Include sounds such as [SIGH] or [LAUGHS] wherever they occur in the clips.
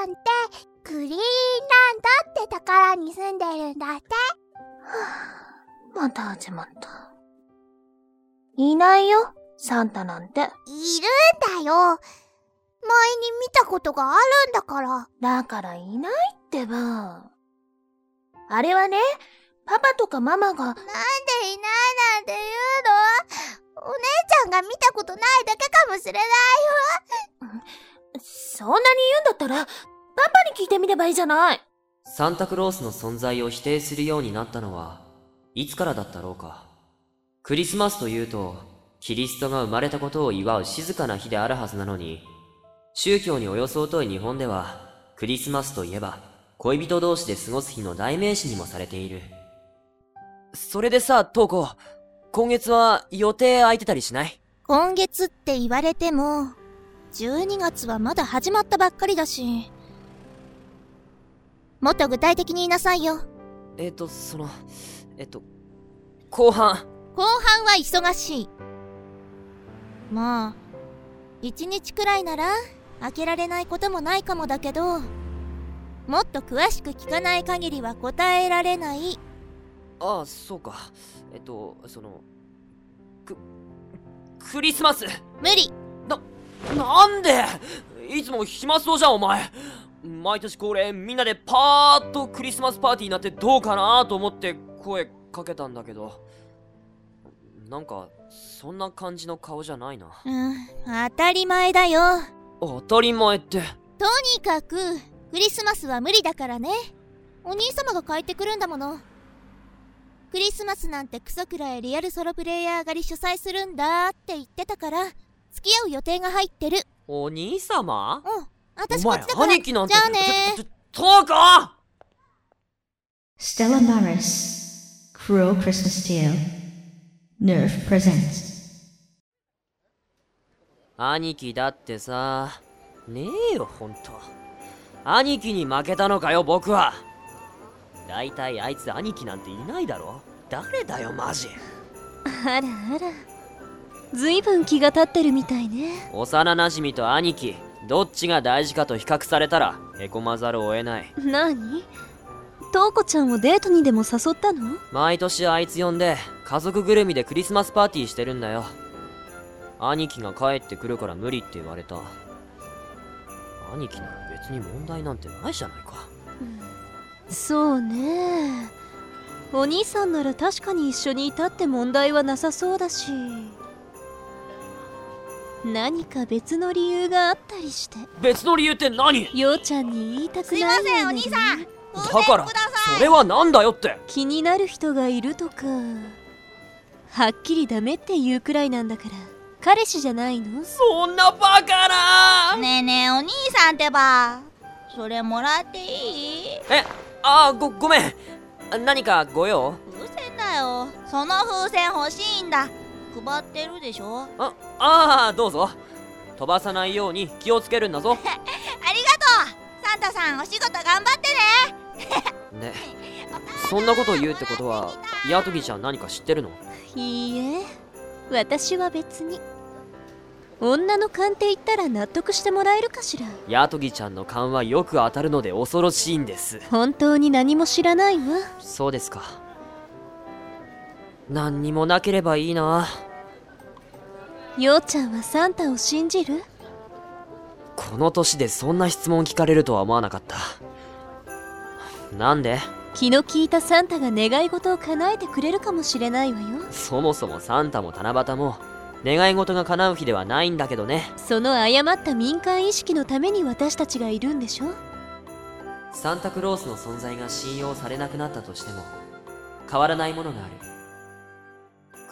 ゃんってグリーンランドって宝に住んでるんだって。[SIGHS] また始まった。いないよ、サンタなんて。いるんだよ。前に見たことがあるんだから。だからいないってば。あれはね、パパとかママが、なんでいないなんて言うの？お姉ちゃんが見たことないだけかもしれないそんなに言うんだったら、パパに聞いてみればいいじゃない。サンタクロースの存在を否定するようになったのは、いつからだったろうか。クリスマスというと、キリストが生まれたことを祝う静かな日であるはずなのに、宗教におよそ疎い日本では、クリスマスといえば、恋人同士で過ごす日の代名詞にもされている。それでさ、トウコ、今月は予定空いてたりしない？今月って言われても、12月はまだ始まったばっかりだし。もっと具体的に言いなさいよ。えっ、と、その、えっと、後半、後半は忙しい。まあ、一日くらいなら開けられないこともないかもだけど、もっと詳しく聞かない限りは答えられない。ああ、そうか。えっと、その、ク、クリスマス無理なんで？いつも暇そうじゃん、お前。毎年恒例、みんなでパーッとクリスマスパーティーになってどうかなと思って声かけたんだけど。なんか、そんな感じの顔じゃないな。うん、当たり前だよ。当たり前って？とにかく、クリスマスは無理だからね。お兄様が帰ってくるんだもの。クリスマスなんてクソくらいリアルソロプレイヤー狩り主催するんだって言ってたから、付き合う予定が入ってる。お兄様？うん、私お前こっちだから。兄貴なんて。じゃあねトウコ Stella Maris, Cruel Christmas Tale. Nerf presents. 兄貴だってさねえよほんと兄貴に負けたのかよ僕は大体あいつ兄貴なんていないだろ誰だよマジあらあら。ずいぶん気が立ってるみたいね。幼馴染と兄貴どっちが大事かと比較されたらへこまざるを得ない。なにトウコちゃんをデートにでも誘ったの？毎年あいつ呼んで家族ぐるみでクリスマスパーティーしてるんだよ。兄貴が帰ってくるから無理って言われた。兄貴なら別に問題なんてないじゃないか。そうね。お兄さんなら確かに一緒にいたって問題はなさそうだし何か別の理由があったりして。別の理由って何？ようちゃんに言いたくすいないようなません、お兄さん。だからそれはなんだよって。気になる人がいるとか。はっきりダメって言うくらいなんだから。彼氏じゃないの？そんなバカな！ねえねえ、お兄さんってば。それもらっていい？えあーごごめん。何かご用？風船だよ。その風船欲しいんだ。配ってるでしょ？あああどうぞ。飛ばさないように気をつけるんだぞ。[LAUGHS] ありがとう。サンタさんお仕事頑張ってね。ね。[LAUGHS] そんなことを言うってことはヤトギちゃん何か知ってるの？いいえ。私は別に。女の勘って言ったら納得してもらえるかしら。ヤトギちゃんの勘はよく当たるので恐ろしいんです。本当に何も知らないわ。そうですか何にもなければいいな。ようちゃんはサンタを信じる？この年でそんな質問聞かれるとは思わなかった。なんで？気の利いたサンタが願い事を叶えてくれるかもしれないわよ。そもそもサンタも七夕も願い事が叶う日ではないんだけどね。その誤った民間意識のために私たちがいるんでしょ？サンタクロースの存在が信用されなくなったとしても変わらないものがある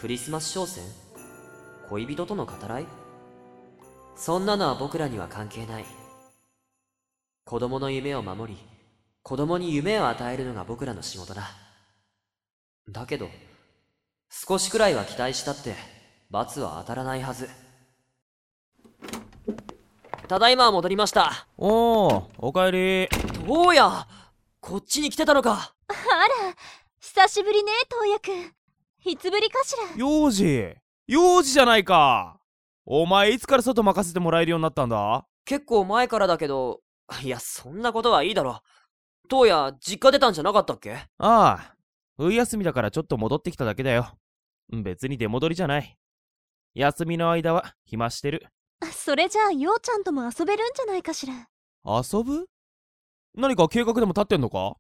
クリスマス商戦？恋人との語らい？そんなのは僕らには関係ない。子供の夢を守り子供に夢を与えるのが僕らの仕事だ。だけど少しくらいは期待したって罰は当たらないはず。ただいま戻りました。おー、おかえり。どうや？こっちに来てたのか。あら久しぶりね東也くんいつぶりかしら？幼児。幼児じゃないか。お前いつから外任せてもらえるようになったんだ？結構前からだけどいや、そんなことはいいだろ。当夜、実家出たんじゃなかったっけ？ああ、冬休みだからちょっと戻ってきただけだよ。別に出戻りじゃない。休みの間は暇してる。それじゃあようちゃんとも遊べるんじゃないかしら？遊ぶ？何か計画でも立ってんのか？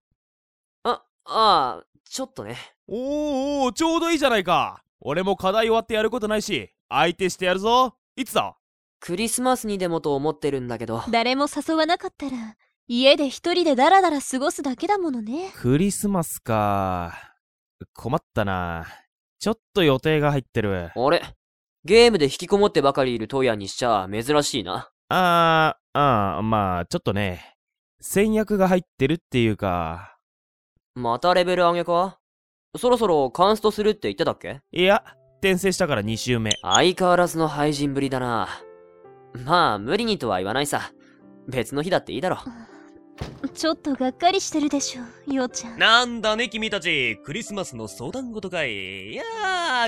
あ、ああ、ちょっとね。おーおー、ちょうどいいじゃないか。俺も課題終わってやることないし、相手してやるぞ。いつだ？クリスマスにでもと思ってるんだけど。誰も誘わなかったら家で一人でダラダラ過ごすだけだものねクリスマスか。困ったな。ちょっと予定が入ってる。あれ？ゲームで引きこもってばかりいるトヤにしちゃ珍しいな。あー、あー、まあ、ちょっとね。戦略が入ってるっていうか。またレベル上げか？そろそろカンストするって言ってたっけ？いや、転生したから2周目。相変わらずの廃人ぶりだな。まあ、無理にとは言わないさ。別の日だっていいだろ。[LAUGHS] ちょっとがっかりしてるでしょようちゃん。なんだね君たち。クリスマスの相談事かいいや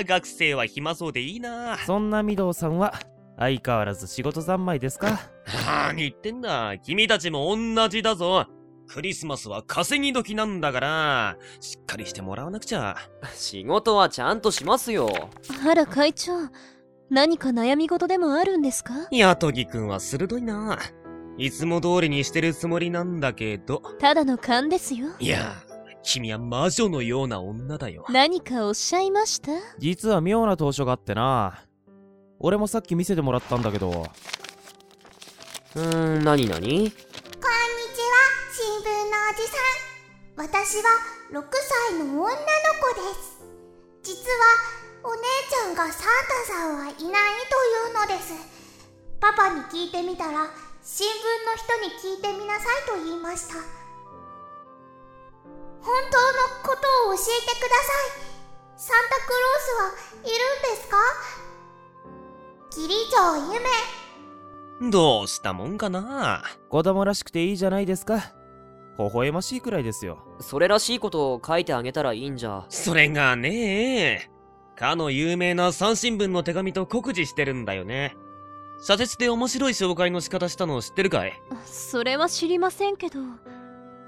ー学生は暇そうでいいな。そんな御堂さんは、相変わらず仕事三昧ですか？[LAUGHS] 何言ってんだ。君たちも同じだぞクリスマスは稼ぎ時なんだからしっかりしてもらわなくちゃ。仕事はちゃんとしますよ。あら会長。何か悩み事でもあるんですか？ヤトギくんは鋭いな。いつも通りにしてるつもりなんだけど。ただの勘ですよ。いや君は魔女のような女だよ。何かおっしゃいました？実は妙な当初があってな。俺もさっき見せてもらったんだけど、うーん、なになに聞のおじさん。私は6歳の女の子です。実は、お姉ちゃんがサンタさんはいないというのです。パパに聞いてみたら、新聞の人に聞いてみなさいと言いました。本当のことを教えてください。サンタクロースはいるんですか？キリ城ゆめ。どうしたもんかな子供らしくていいじゃないですか。微笑ましいくらいですよ。それらしいことを書いてあげたらいいんじゃ。それがねかの有名な三新聞の手紙と酷似してるんだよね。社説で面白い紹介の仕方したの知ってるかい？それは知りませんけど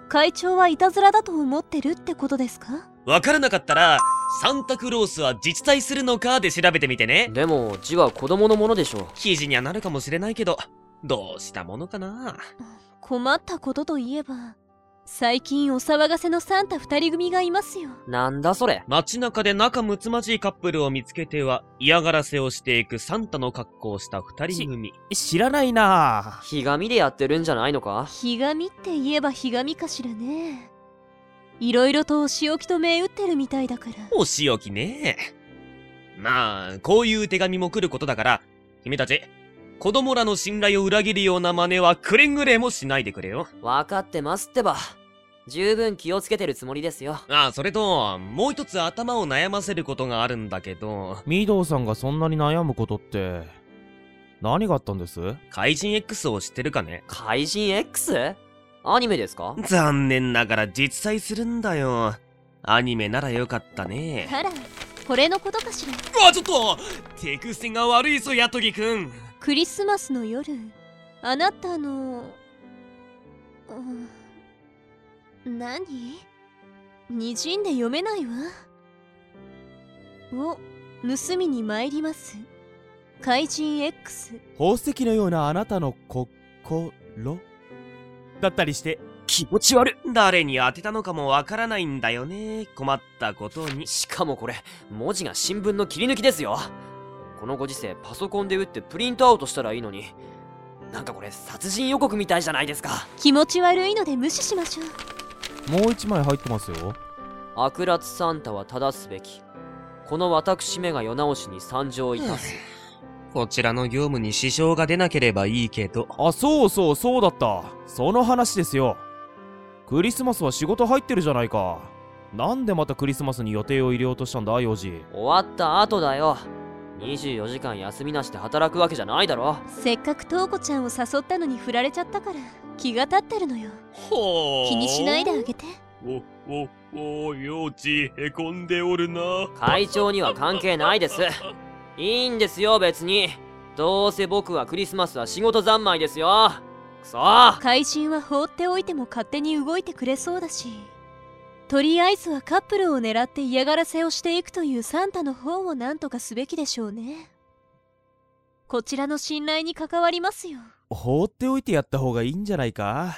会長はいたずらだと思ってるってことですか？わからなかったら、サンタクロースは実在するのかで調べてみてね。でも、字は子供のものでしょ。記事にはなるかもしれないけど、どうしたものかな？困ったことといえば最近お騒がせのサンタ二人組がいますよなんだそれ。街中で仲睦まじいカップルを見つけては嫌がらせをしていくサンタの格好をした二人組。知らないなひがみでやってるんじゃないのか？ひがみって言えばひがみかしらねいろいろとお仕置きと銘打ってるみたいだからお仕置きね。まあ、こういう手紙も来ることだから、君たち、子供らの信頼を裏切るような真似はくれぐれもしないでくれよ。わかってますってば。十分気をつけてるつもりですよ。ああ、それと、もう一つ頭を悩ませることがあるんだけど、御堂さんがそんなに悩むことって、何があったんです？怪人 X を知ってるかね？怪人 X? アニメですか？残念ながら実在するんだよ。アニメならよかったね。あらこれのことかしらうわ、ちょっと手癖が悪いぞ、ヤトギくん。クリスマスの夜あなたのうん何？にじんで読めないわを盗みに参ります怪人 X 宝石のようなあなたの心だったりして、気持ち悪い。誰に当てたのかもわからないんだよね。困ったことに。しかもこれ、文字が新聞の切り抜きですよ。このご時世、パソコンで打ってプリントアウトしたらいいのに。なんかこれ、殺人予告みたいじゃないですか。気持ち悪いので無視しましょうもう一枚入ってますよ。悪辣サンタは正すべき。この私めが世直しに参上いたす。[SIGHS] こちらの業務に支障が出なければいいけど。あ、そうそう、そうだった。その話ですよ。クリスマスは仕事入ってるじゃないか。なんでまたクリスマスに予定を入れようとしたんだ、ヨジ。終わった後だよ。24時間休みなしで働くわけじゃないだろ。せっかくトウコちゃんを誘ったのに振られちゃったから気が立ってるのよほ気にしないであげてお、お、お、幼稚、へこんでおるな。会長には関係ないです。いいんですよ、別に。どうせ僕はクリスマスは仕事三昧ですよ。くそー怪人は放っておいても勝手に動いてくれそうだしとりあえずはカップルを狙って嫌がらせをしていくというサンタの方を何とかすべきでしょうね。こちらの信頼に関わりますよ。放っておいてやった方がいいんじゃないか？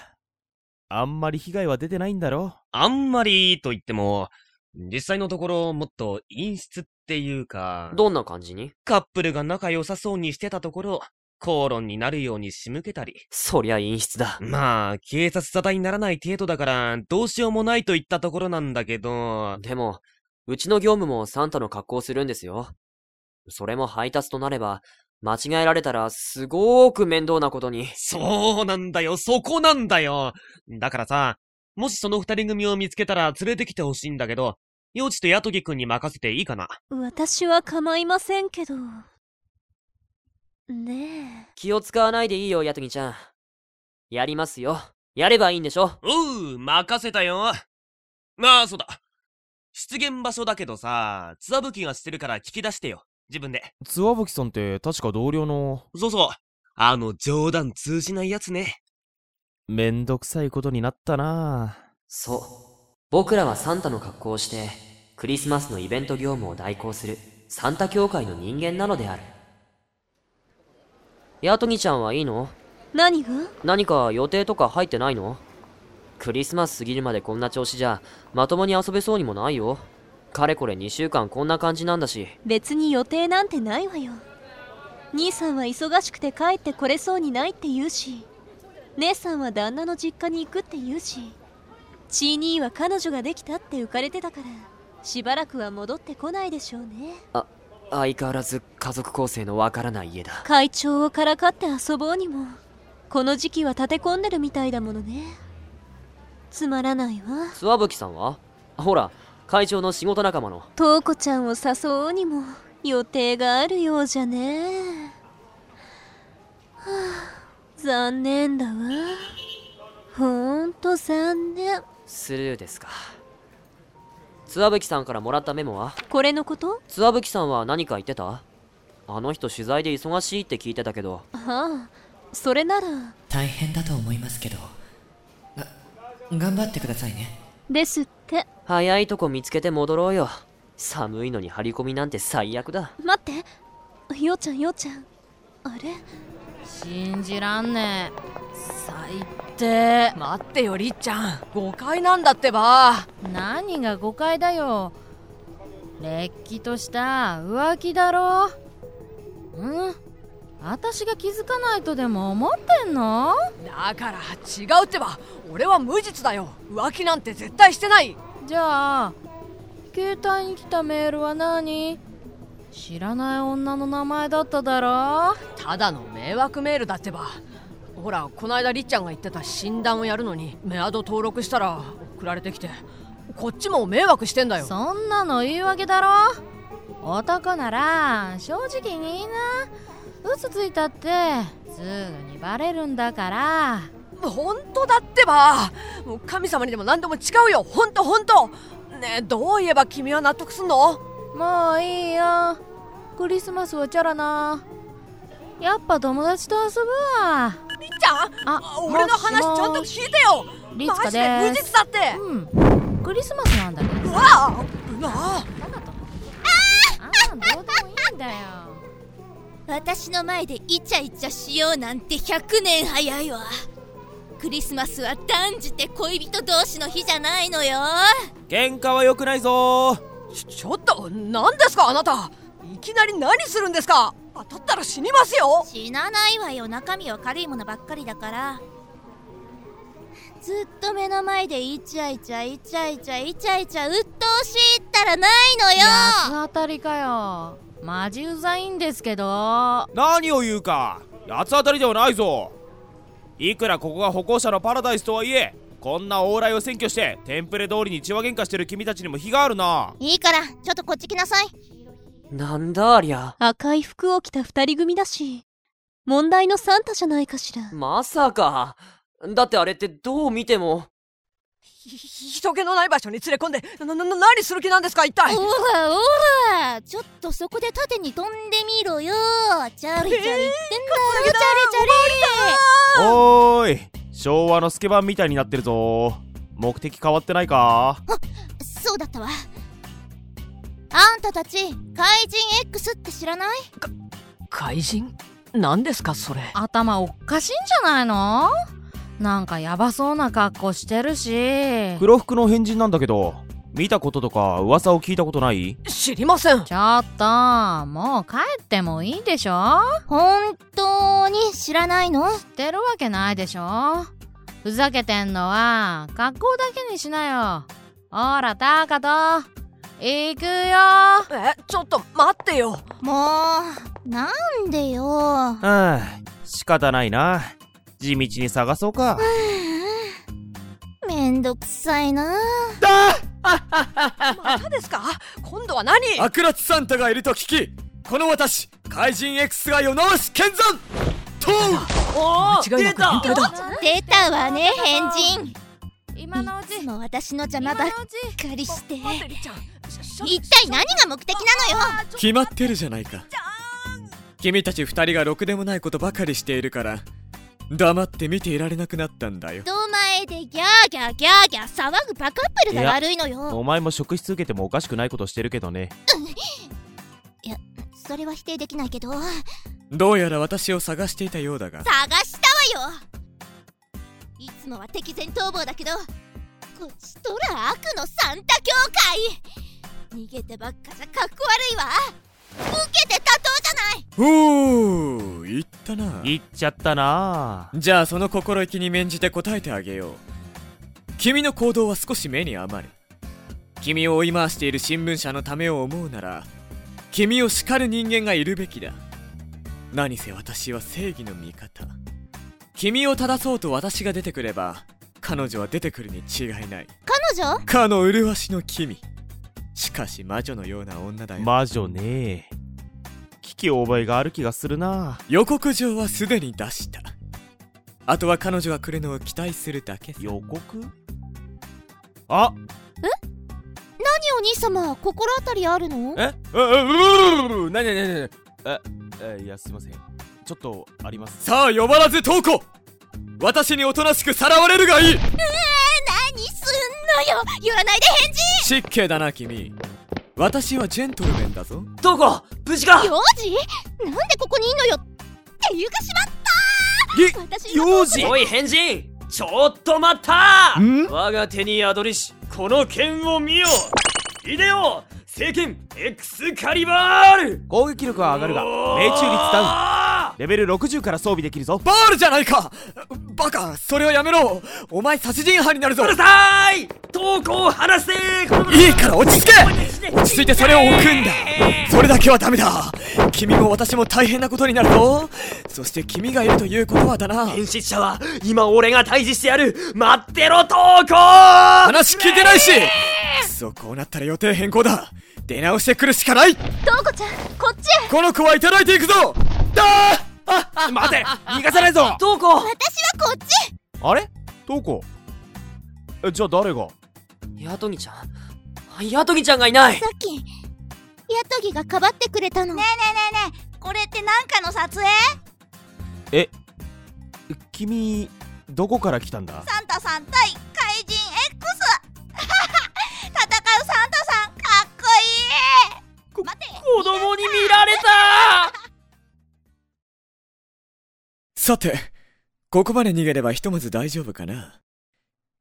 あんまり被害は出てないんだろあんまりと言っても、実際のところもっと陰湿っていうか、どんな感じに？カップルが仲良さそうにしてたところ、口論になるように仕向けたり。そりゃ陰湿だ。まあ、警察沙汰にならない程度だから、どうしようもないといったところなんだけど、でも、うちの業務もサンタの格好をするんですよ。それも配達となれば、間違えられたらすごーく面倒なことに。そうなんだよ、そこなんだよ。だからさ、もしその二人組を見つけたら連れてきてほしいんだけど、幼稚とヤトギくんに任せていいかな？私は構いませんけどねえ気を使わないでいいよ、ヤトギちゃん。やりますよ。やればいいんでしょ？おう、任せたよ。ああ、そうだ。出現場所だけどさ、ツアブキがしてるから聞き出してよ。自分で。ツワブキさんって確か同僚の？そうそう。あの冗談通じないやつね。めんどくさいことになったなそう。僕らはサンタの格好をして、クリスマスのイベント業務を代行する、サンタ協会の人間なのである。ヤトギちゃんはいいの？何が？何か予定とか入ってないの？クリスマス過ぎるまでこんな調子じゃ、まともに遊べそうにもないよ。かれこれ2週間こんな感じなんだし。別に予定なんてないわよ。兄さんは忙しくて帰ってこれそうにないって言うし。姉さんは旦那の実家に行くって言うし。チーニーは彼女ができたって浮かれてたからしばらくは戻ってこないでしょうね相変わらず家族構成のわからない家だ。会長をからかって遊ぼうにも。この時期は立て込んでるみたいだものね。つまらないわ。諏訪吹さんは？ほら、会長の仕事仲間の。トウコちゃんを誘おうにも。予定があるようじゃね。はあ残念だわ。ほんと残念。スルーですか。諏訪吹さんからもらったメモは？これのこと？諏訪吹さんは何か言ってた？あの人取材で忙しいって聞いてたけど。ああそれなら。大変だと思いますけど。が頑張ってくださいね。ですって。早いとこ見つけて戻ろうよ。寒いのに張り込みなんて最悪だ。待って。ようちゃんようちゃん。あれ？信じらんねえ。最低。待ってよりっちゃん。誤解なんだってば。何が誤解だよ。れっきとした浮気だろ。うん？私が気づかないとでも思ってんの？だから違うってば。俺は無実だよ。浮気なんて絶対してない。じゃあ携帯に来たメールは何？知らない女の名前だっただろ？ただの迷惑メールだってば。ほらこないだりっちゃんが言ってた診断をやるのにメアド登録したら送られてきてこっちも迷惑してんだよ。そんなの言い訳だろ？男なら正直に言いな。嘘ついたってすぐにバレるんだから。本当だってば。もう神様にでも何でも誓うよ。本当本当。ねえどう言えば君は納得すんの？もういいよクリスマスはチャラな。やっぱ友達と遊ぶわ。りっちゃんあ俺の話ちゃんと聞いてよ。リツカで無実だって。うん。クリスマスなんだけどうわあうわあ。あんなんどうでもいいんだよ。私の前でイチャイチャしようなんて100年早いわ。クリスマスは断じて恋人同士の日じゃないのよ。喧嘩は良くないぞ。ーちちょっと何ですかあなた。いきなり何するんですか。当たったら死にますよ。死なないわよ中身は軽いものばっかりだから。ずっと目の前でイチャイチャイチャイチャイチャイチャ鬱陶しいったらないのよ。八つ当たりかよ。マジうざいんですけど。何を言うか。八つ当たりではないぞ。いくらここが歩行者のパラダイスとはいえこんな往来を占拠してテンプレ通りに血は喧嘩してる君たちにも非があるな。いいからちょっとこっち来なさい。なんだありゃ。赤い服を着た二人組だし問題のサンタじゃないかしら。まさか。だってあれってどう見ても。ひ人気のない場所に連れ込んでななな何する気なんですか一体。おらおらちょっとそこで縦に飛んでみろよ。チャリチャリってんだよ、チャリチャリ。おーい昭和のスケバンみたいになってるぞ。目的変わってないか？そうだったわ。あんたたち怪人 X って知らない？怪人？何ですかそれ？頭おっかしいんじゃないの？なんかヤバそうな格好してるし。黒服の変人なんだけど見たこととか噂を聞いたことない？知りません。ちょっともう帰ってもいいでしょ？本当に知らないの？知ってるわけないでしょ？ふざけてんのは格好だけにしなよ。ほらタカト行くよ。えちょっと待ってよ。もうなんでよ？はあ仕方ないな。地道に探そうか。めんどくさいなまたですか？今度は何？悪辣サンタがいると聞きこの私怪人 X が世直し剣山！とお間違いなく変態だ。出たわね変人。今のうち。いつも私の邪魔ばっかりして。一体何が目的なのよ？決まってるじゃないか。君たち二人がろくでもないことばかりしているから黙って見ていられなくなったんだよ。人前でギャーギャーギャーギャー騒ぐバカップルが悪いのよ。お前も職質受けてもおかしくないことしてるけどね。それは否定できないけど。探どうやら私を探していたようだが。したわよ。いつもは敵前逃亡だけどこっちとら悪のサンタ教会。逃げてばっかじゃかっこ悪いわ。受けて立とうじゃない。おお言ったな。言っちゃったな。じゃあその心意気に免じて答えてあげよう。君の行動は少し目に余る。君を追い回している新聞社のためを思うなら君を叱る人間がいるべきだ。何せ私は正義の味方。君を正そうと私が出てくれば彼女は出てくるに違いない。彼女？かの麗しの君しかし魔女のような女だよ、魔女ね。危機覚えがある気がするな。予告状はすでに出した。あとは彼女が来るのを期待するだけさ。予告？あ！何お兄様？心当たりあるの？え？ううううなになになにええいやすいませんちょっとありますさあ呼ばらず投稿私におとなしくさらわれるがいい何すんのよ。寄らないで返事。失敬だな君。私はジェントルメンだぞ。どこ？無事か？幼児？なんでここにいんのよ。っていうかしまった。私の幼児？おい変人ちょっと待った。ん？我が手に宿りしこの剣を見よ。イデオ聖剣 X カリバール。攻撃力は上がるが命中率ダウンレベル60から装備できるぞ。バールじゃないか。バカそれをやめろ。お前殺人犯になるぞ。うるさい。投稿を離せ。いいから落ち着け。落ち着いて。それを置くんだ。それだけはダメだ。君も私も大変なことになるぞ。そして君がいるということはだな。変質者は今俺が退治してやる。待ってろ投稿。話聞いてないし。くそこうなったら予定変更だ。出直してくるしかない。トウコちゃんこっちへ。この子はいただいていくぞあ待て逃がさないぞ。投稿私はこっち。あれ？どこ？えじゃあ誰が？ヤトギちゃん？ヤトギちゃんがいない。さっきヤトギがかばってくれたの。ねえねえねえねえこれってなんかの撮影？え君どこから来たんだ？サンタさん対怪人 X [LAUGHS] 戦うサンタさんかっこいい。待て。子供に見られたさてここまで逃げればひとまず大丈夫かな？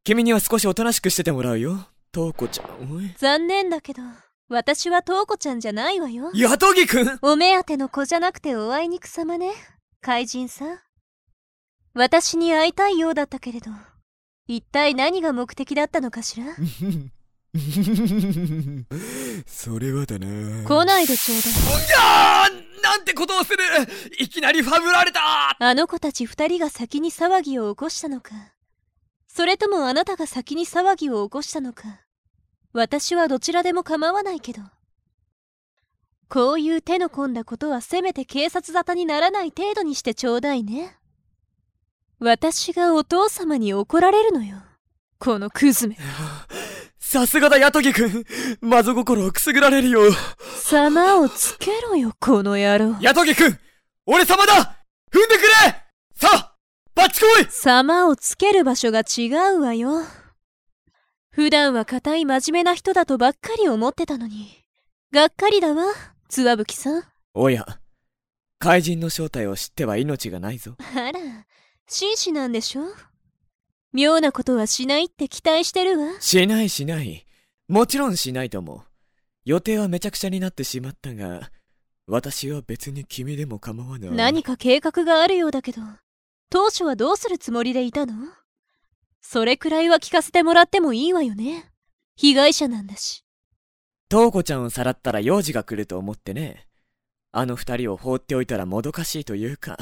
君には少しおとなしくしててもらうよ。トウコちゃん残念だけど私はトウコちゃんじゃないわよ。ヤトギくん！お目当ての子じゃなくておあいにくさまね。怪人さん。私に会いたいようだったけれど一体何が目的だったのかしら？[LAUGHS] それはだな。来ないでちょうだい。あーなんてことをする。いきなりファブられた。あの子たち二人が先に騒ぎを起こしたのか。それともあなたが先に騒ぎを起こしたのか。私はどちらでも構わないけど。こういう手の込んだことはせめて警察沙汰にならない程度にしてちょうだいね。私がお父様に怒られるのよ。このクズめ。[LAUGHS] さすがだ、ヤトギ君。魔女心をくすぐられるよ。様をつけろよ、この野郎。ヤトギ君俺様だ踏んでくれさあバッチ来い様をつける場所が違うわよ。普段は固い真面目な人だとばっかり思ってたのに。がっかりだわ、つわぶきさん。おや、怪人の正体を知っては命がないぞ。あら、紳士なんでしょ妙なことはしないって期待してるわ。しないしない。もちろんしないとも。予定はめちゃくちゃになってしまったが、私は別に君でも構わない。何か計画があるようだけど、当初はどうするつもりでいたの？それくらいは聞かせてもらってもいいわよね。被害者なんだし。トウコちゃんをさらったら幼児が来ると思ってね。あの二人を放っておいたらもどかしいというか、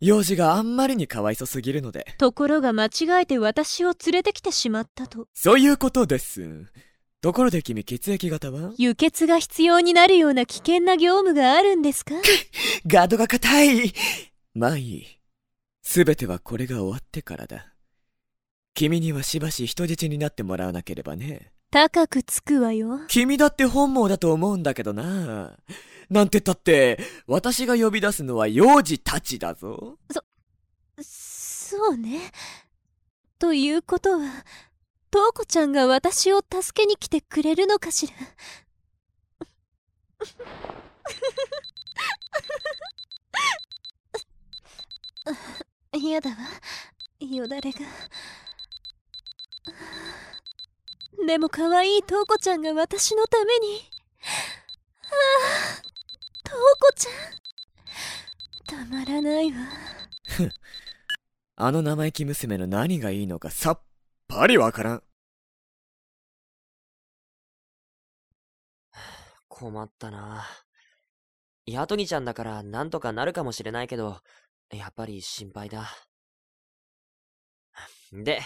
幼児があんまりにかわいそすぎるので。ところが間違えて私を連れてきてしまったと。そういうことです。ところで君血液型は？輸血が必要になるような危険な業務があるんですか？[LAUGHS] ガードが硬いまあいい。すべてはこれが終わってからだ。君にはしばし人質になってもらわなければね。高くつくわよ。君だって本望だと思うんだけどな。なんてったって、私が呼び出すのは幼児たちだぞ。そうね。ということは、トウコちゃんが私を助けに来てくれるのかしら。嫌だわ。よだれが。でも可愛いトウコちゃんが私のために。ああ、トウコちゃん。たまらないわ。あの生意気娘の何がいいのかさっぱりわからん。困ったな。ヤトギちゃんだからなんとかなるかもしれないけど、やっぱり心配だ。で、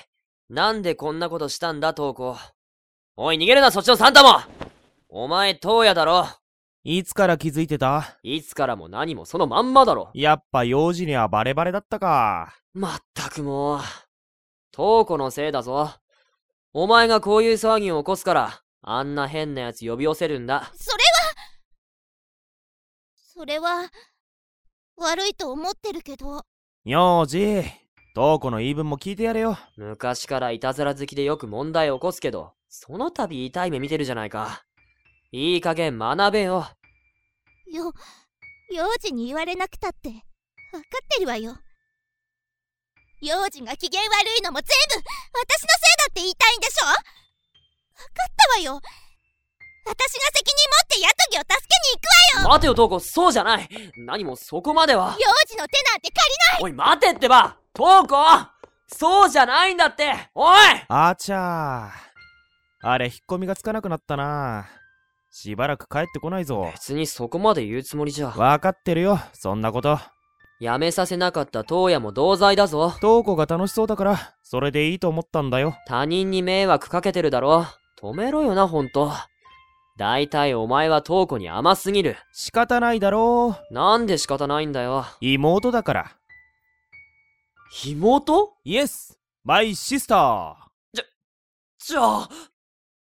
なんでこんなことしたんだ、トウコ。おい、逃げるな、そっちのサンタもお前、トウヤだろ。いつから気づいてた？いつからも何もそのまんまだろ。やっぱ幼児にはバレバレだったか。まったくもう。トウコのせいだぞ。お前がこういう騒ぎを起こすから、あんな変な奴呼び寄せるんだ。それはそれは悪いと思ってるけど幼児、トウコの言い分も聞いてやれよ。昔からいたずら好きでよく問題を起こすけど、その度痛い目見てるじゃないか。いい加減学べよ。よ幼児に言われなくたって分かってるわよ幼児が機嫌悪いのも全部私のせいだって言いたいんでしょ？分かったわよ私が責任持ってヤトギを助けに行くわよ待てよ、トウコ、そうじゃない。何もそこまでは。幼児の手なんて借りないおい、待てってばトウコそうじゃないんだっておいあちゃー。あれ、引っ込みがつかなくなったな。しばらく帰ってこないぞ。別にそこまで言うつもりじゃ。わかってるよ、そんなこと。やめさせなかったトウヤも同罪だぞ。トウコが楽しそうだから、それでいいと思ったんだよ。他人に迷惑かけてるだろ。止めろよな、ほんと。だいたいお前はトウコに甘すぎる。仕方ないだろう。なんで仕方ないんだよ。妹だから。妹？イエスマイシスターじゃあ、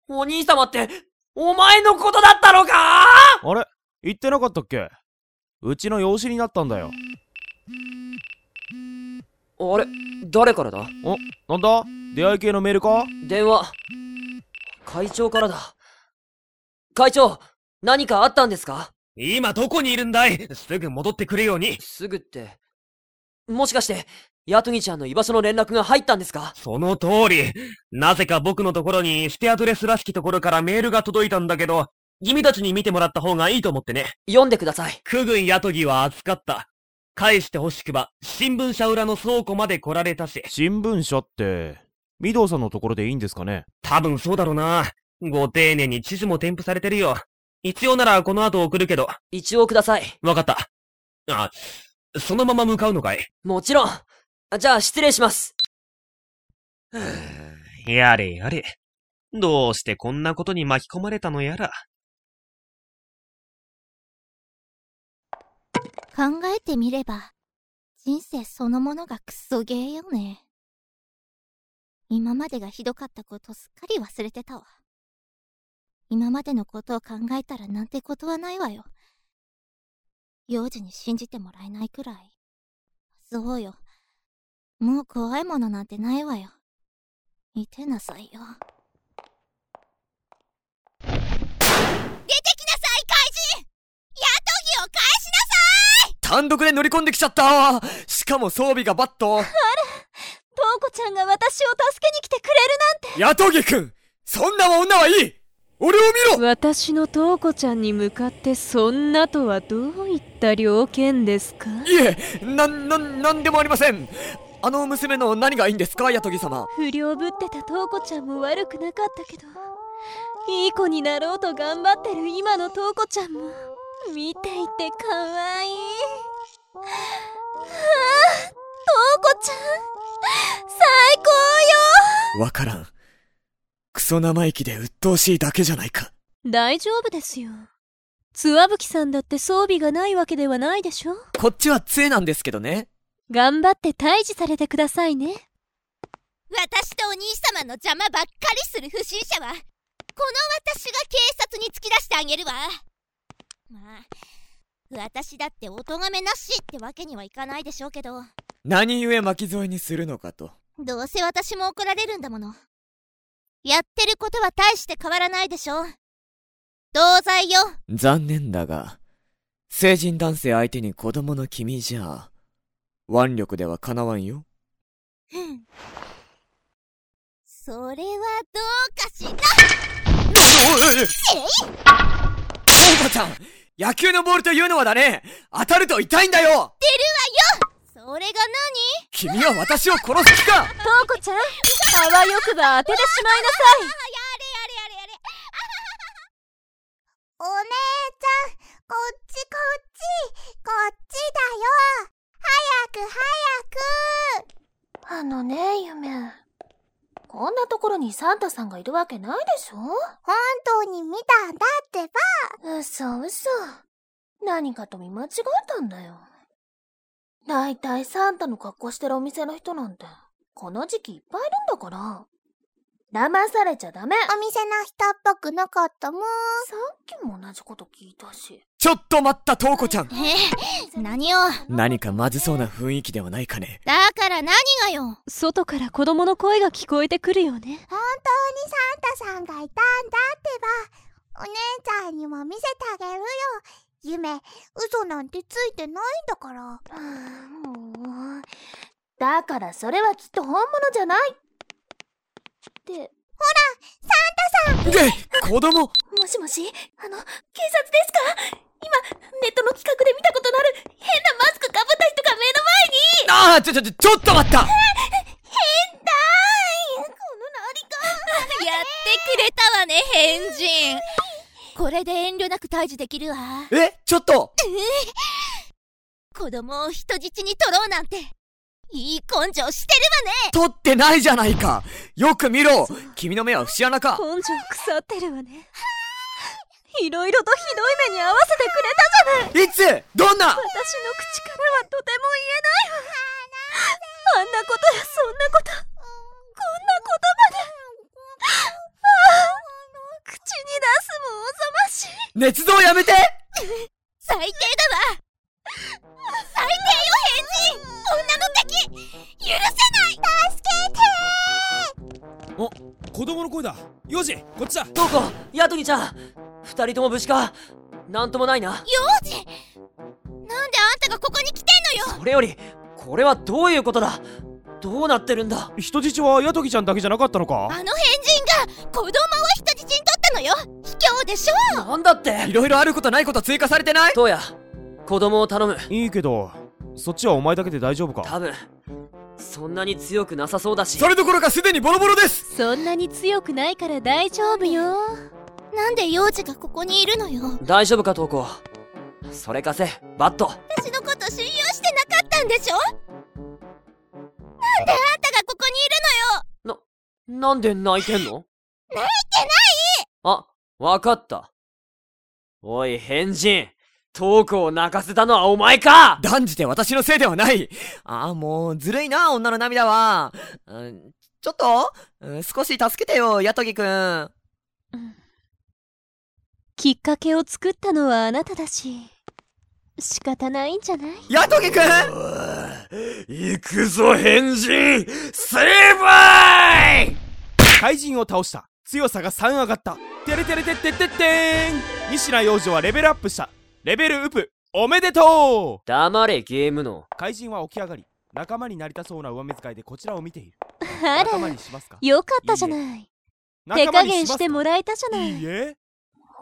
お兄様って、お前のことだったのか？あれ？言ってなかったっけ？うちの養子になったんだよ。あれ？誰からだ？お、なんだ？出会い系のメールか？電話。会長からだ。会長、何かあったんですか？今どこにいるんだい？すぐ戻ってくるように。すぐって。もしかして、ヤトギちゃんの居場所の連絡が入ったんですか？その通り。なぜか僕のところにステアドレスらしきところからメールが届いたんだけど、君たちに見てもらった方がいいと思ってね。読んでください。区軍ヤトギは扱った。返してほしくば、新聞社裏の倉庫まで来られたし。新聞社って、御堂さんのところでいいんですかね？多分そうだろうな。ご丁寧に地図も添付されてるよ。必要ならこの後送るけど。一応ください。わかった。あ、そのまま向かうのかい？もちろん。じゃあ失礼します。[SIGHS] やれやれ。どうしてこんなことに巻き込まれたのやら。考えてみれば人生そのものがクソゲーよね今までがひどかったことすっかり忘れてたわ。今までのことを考えたらなんてことはないわよ。幼児に信じてもらえないくらい。そうよ。もう怖いものなんてないわよ。見てなさいよ。出てきなさい、怪人！ヤトギを返しなさい！単独で乗り込んできちゃった。しかも装備がバット。あれトウコちゃんが私を助けに来てくれるなんて。ヤトギくんそんな女はいい。俺を見ろ。私のトウコちゃんに向かってそんなとはどういった了見ですか？いえな、な、なんでもありませんあの娘の何がいいんですかヤトギ様。不良ぶってたトウコちゃんも悪くなかったけどいい子になろうと頑張ってる今のトウコちゃんも見ていてかわい。いはあトウコちゃん最高よ。わからん。クソ生意気で鬱陶しいだけじゃないか。大丈夫ですよ。つわぶきさんだって装備がないわけではないでしょ。こっちは杖なんですけどね頑張って退治されてくださいね。私とお兄様の邪魔ばっかりする不審者はこの私が警察に突き出してあげるわ。まあ私だってお咎めなしってわけにはいかないでしょうけど。何故巻き添えにするのかと。どうせ私も怒られるんだもの。やってることは大して変わらないでしょ同罪よ。残念だが成人男性相手に子供の君じゃ腕力ではかなわんよ。それはどうかしら？トウコちゃん！野球のボールというのはだね。当たると痛いんだよ！出るわよ。それが君は私を殺す気か！トウコちゃんあわよくば当ててしまいなさい。お姉ちゃん、こっちこっち、こっちだよ。早く早く。あのね、ゆめ。こんなところにサンタさんがいるわけないでしょ？本当に見たんだってば。嘘嘘。何かと見間違えたんだよ。だいたいサンタの格好してるお店の人なんて、この時期いっぱいいるんだから。騙されちゃダメ。お店の人っぽくなかったもん。さっきも同じこと聞いたし。ちょっと待ったトウコちゃんええ何を？何かまずそうな雰囲気ではないかねだから何がよ？外から子供の声が聞こえてくるよね本当にサンタさんがいたんだってば。お姉ちゃんにも見せてあげるよ。夢、嘘なんてついてないんだから。もう。だからそれはきっと本物じゃない。って。ほら、サンタさんで、子供もしもし？あの、警察ですか？今、ネットの企画で見たことのある変なマスクかぶった人が目の前に。ああちょちょちょちょっと待った。[LAUGHS] 変だーいこの何か。やってくれたわね変人。これで遠慮なく退治できるわ。えちょっと。[LAUGHS] 子供を人質に取ろうなんて。いい根性してるわね。取ってないじゃないか。よく見ろ。君の目は節穴か。根性腐ってるわねいろいろとひどい目に遭わせてくれたじゃない。いつ？どんな？私の口からはとても言えないわ。あんなことやそんなこと。こんなことまで。ああ口に出すもおぞましい。捏造やめて！最低だわ。最低よ変人女の敵。許せない。助けてお子供の声だ。幼児こっちだ。どこヤトギちゃん。二人とも無事か？なんともないな。幼児なんであんたがここに来てんのよ？それよりこれはどういうことだ？どうなってるんだ？人質はヤトギちゃんだけじゃなかったのか？あの変人が子供を人質に取ったのよ。卑怯でしょ？なんだって？いろいろあることないこと追加されてない？どうや？子供を頼む。いいけどそっちはお前だけで大丈夫か？多分そんなに強くなさそうだし。それどころかすでにボロボロです。そんなに強くないから大丈夫よ。なんで幼児がここにいるのよ。大丈夫かトウコそれかせバット。私のこと信用してなかったんでしょ？なんであんたがここにいるのよ。なんで泣いてんの？泣いてない！あわかった。おい変人トークを泣かせたのはお前か！断じて私のせいではない。ああもうずるいな女の涙は、うん、ちょっと、うん少し助けてよ、ヤトギくん。きっかけを作ったのはあなただし仕方ないんじゃない？ヤトギくん！行くぞ変人成敗！怪人を倒した。強さが3上がった。てれてれてってってってーん。仁科幼女はレベルアップしたレベルウプおめでとう！黙れゲームの。怪人は起き上がり仲間になりたそうな上目遣いでこちらを見ている。あ仲間らにしますか？よかったじゃない。手加減してもらえたじゃない。いいえ。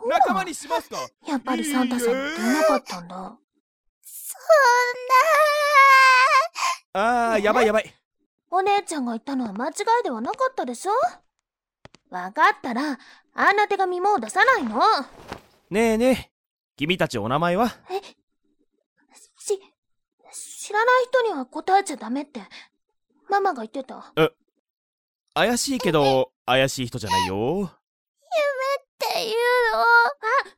仲間にしますか？やっぱりサンタさんっていなかったんだ？あーやばいやばい。お姉ちゃんが言ったのは間違いではなかったでしょ？わかったら、あんな手紙もう出さないの。ねえねえ君たちお名前は？し、知らない人には答えちゃダメって、ママが言ってた。え怪しいけど怪しい人じゃないよ。っていうの？あ、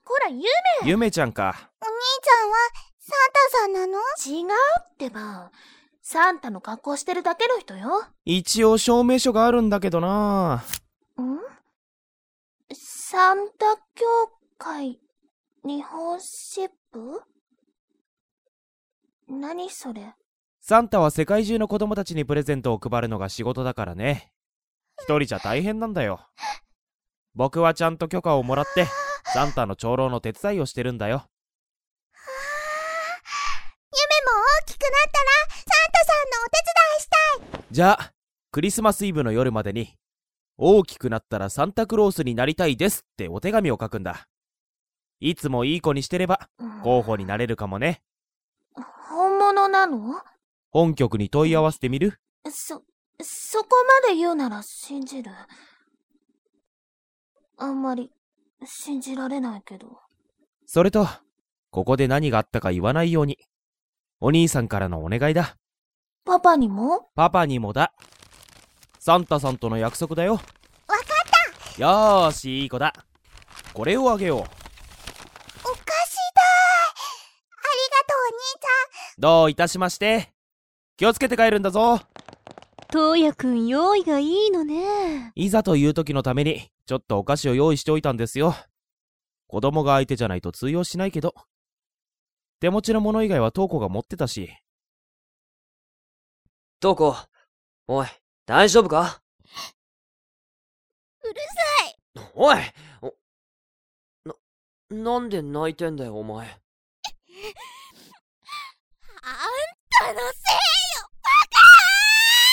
こら、ゆめゆめちゃんか。お兄ちゃんはサンタさんなの？違うってば。サンタの格好してるだけの人よ。一応証明書があるんだけどな。ん？サンタ協会日本支部何それ？サンタは世界中の子供たちにプレゼントを配るのが仕事だからね。一人じゃ大変なんだよ。僕はちゃんと許可をもらってサンタの長老の手伝いをしてるんだよ。夢も大きくなったらサンタさんのお手伝いしたい。じゃあクリスマスイブの夜までに大きくなったらサンタクロースになりたいですってお手紙を書くんだいつもいい子にしてれば候補になれるかもね。本物なの？本局に問い合わせてみる？そ、そこまで言うなら信じる。あんまり信じられないけど。それとここで何があったか言わないように。お兄さんからのお願いだ。パパにも？パパにもだ。サンタさんとの約束だよ。わかった。よーしいい子だ。これをあげようお兄ちゃんどういたしまして。気をつけて帰るんだぞ。トウヤくん用意がいいのね。いざという時のためにちょっとお菓子を用意しておいたんですよ。子供が相手じゃないと通用しないけど。手持ちのもの以外はトウコが持ってたし。トウコおい大丈夫か？うるさい。おいおな、なんで泣いてんだよお前 [LAUGHS] あんたの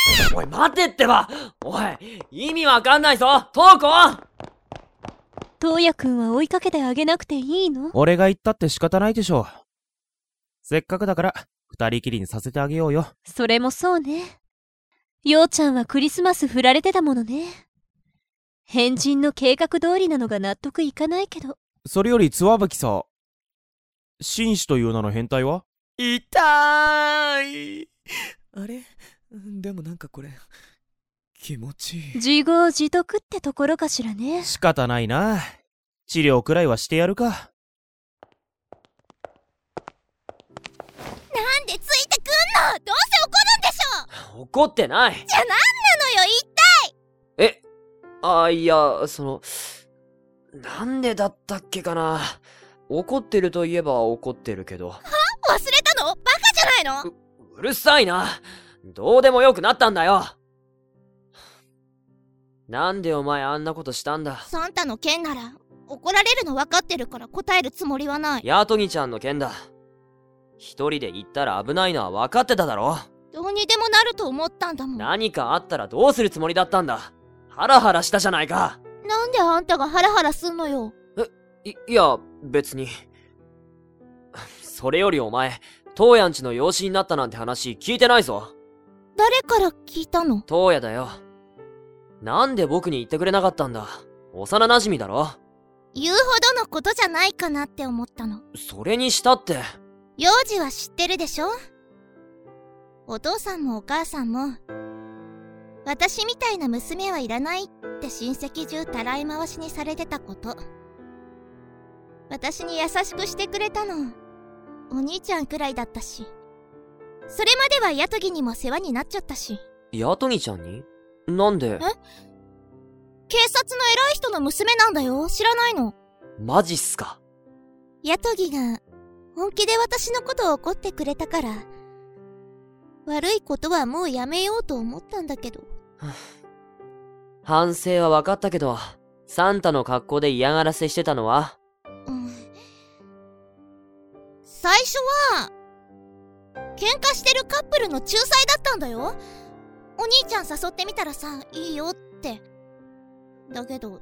せいよ。おい待てってば。おい意味わかんないぞ。トウコトウヤくんは追いかけてあげなくていいの？俺が言ったって仕方ないでしょせっかくだから二人きりにさせてあげようよ。それもそうね。ようちゃんはクリスマス振られてたものね。変人の計画通りなのが納得いかないけど。それよりつわぶきさ紳士という名の変態は？痛い。あれ？でもなんかこれ気持ちいい。自業自得ってところかしらね。仕方ないな。治療くらいはしてやるか。なんでついてくんの？どうせ怒るんでしょ。怒ってない。じゃあなんなのよ一体。え？あいやそのなんでだったっけかな。怒ってるといえば怒ってるけど。は？忘れた？のバカじゃないの？うるさいな。どうでもよくなったんだよ。なんでお前あんなことしたんだ？サンタの件なら怒られるの分かってるから答えるつもりはない。ヤトギちゃんの件だ。一人で行ったら危ないのは分かってただろ。どうにでもなると思ったんだもん。何かあったらどうするつもりだったんだ？ハラハラしたじゃないか。なんであんたがハラハラすんのよ。い、いや、別に。それよりお前、トウヤんちの養子になったなんて話聞いてないぞ。誰から聞いたの？トウヤだよ。なんで僕に言ってくれなかったんだ？幼馴染だろ？言うほどのことじゃないかなって思ったの。それにしたって。幼児は知ってるでしょ？お父さんもお母さんも私みたいな娘はいらないって親戚中たらい回しにされてたこと。私に優しくしてくれたのお兄ちゃんくらいだったしそれまではヤトギにも世話になっちゃったしヤトギちゃんに？なんで？警察の偉い人の娘なんだよ。知らないの？マジっすか？ヤトギが本気で私のことを怒ってくれたから、悪いことはもうやめようと思ったんだけど。[SIGHS] 反省は分かったけど、サンタの格好で嫌がらせしてたのは最初は、喧嘩してるカップルの仲裁だったんだよ。お兄ちゃん誘ってみたらさ、いいよって。だけど、だん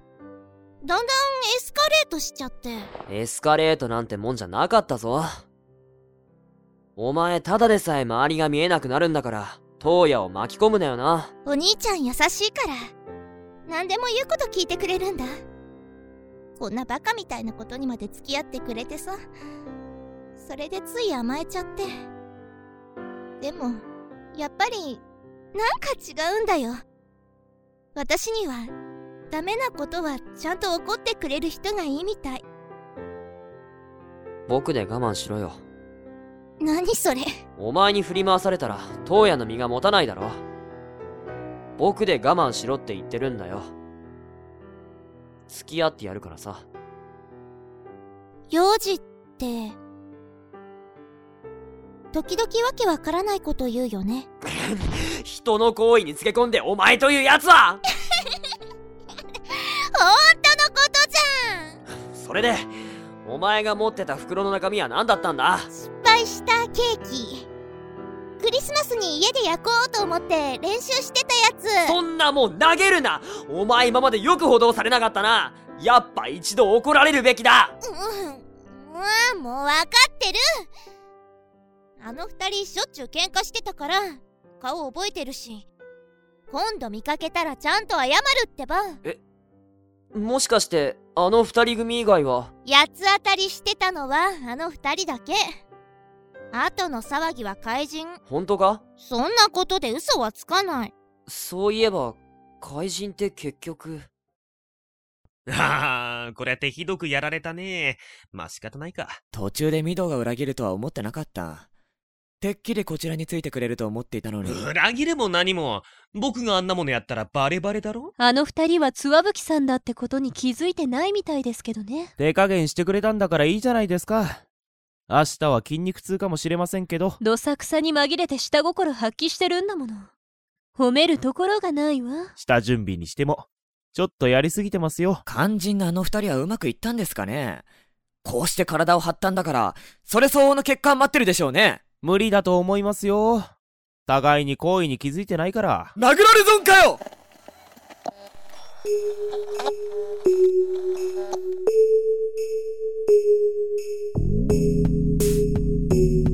だんエスカレートしちゃって。エスカレートなんてもんじゃなかったぞ。お前ただでさえ周りが見えなくなるんだから、東野を巻き込むなよな。お兄ちゃん優しいから、何でも言うこと聞いてくれるんだ。こんなバカみたいなことにまで付き合ってくれてさ。それでつい甘えちゃって。でも、やっぱり、なんか違うんだよ。私には、ダメなことはちゃんと怒ってくれる人がいいみたい。僕で我慢しろよ。何それお前に振り回されたら、東野の身が持たないだろ。僕で我慢しろって言ってるんだよ。付き合ってやるからさ。幼児って、時々わけわからないこと言うよね。人の行為につけ込んでお前というやつは！[LAUGHS] 本当のことじゃん！それで、お前が持ってた袋の中身は何だったんだ？失敗したケーキ。クリスマスに家で焼こうと思って練習してたやつ。そんなもん投げるな！お前今までよく補導されなかったな！やっぱ一度怒られるべきだ！うん、うん、もうわかってるあの二人しょっちゅう喧嘩してたから、顔覚えてるし。今度見かけたらちゃんと謝るってば。もしかして、あの二人組以外は、八つ当たりしてたのはあの二人だけ。後の騒ぎは怪人。本当か？そんなことで嘘はつかない。そういえば、怪人って結局。ああ、これってひどくやられたね。まあ仕方ないか。途中でミドが裏切るとは思ってなかった。てっきりこちらについてくれると思っていたのに。裏切るも何も、僕があんなものやったらバレバレだろ？あの二人はつわぶきさんだってことに気づいてないみたいですけどね。手加減してくれたんだからいいじゃないですか。明日は筋肉痛かもしれませんけど。どさくさに紛れて下心発揮してるんだもの。褒めるところがないわ。下準備にしても、ちょっとやりすぎてますよ。肝心なあの二人はうまくいったんですかねこうして体を張ったんだから、それ相応の結果待ってるでしょうね。無理だと思いますよ。互いに好意に気づいてないから。殴られ損かよ [LAUGHS]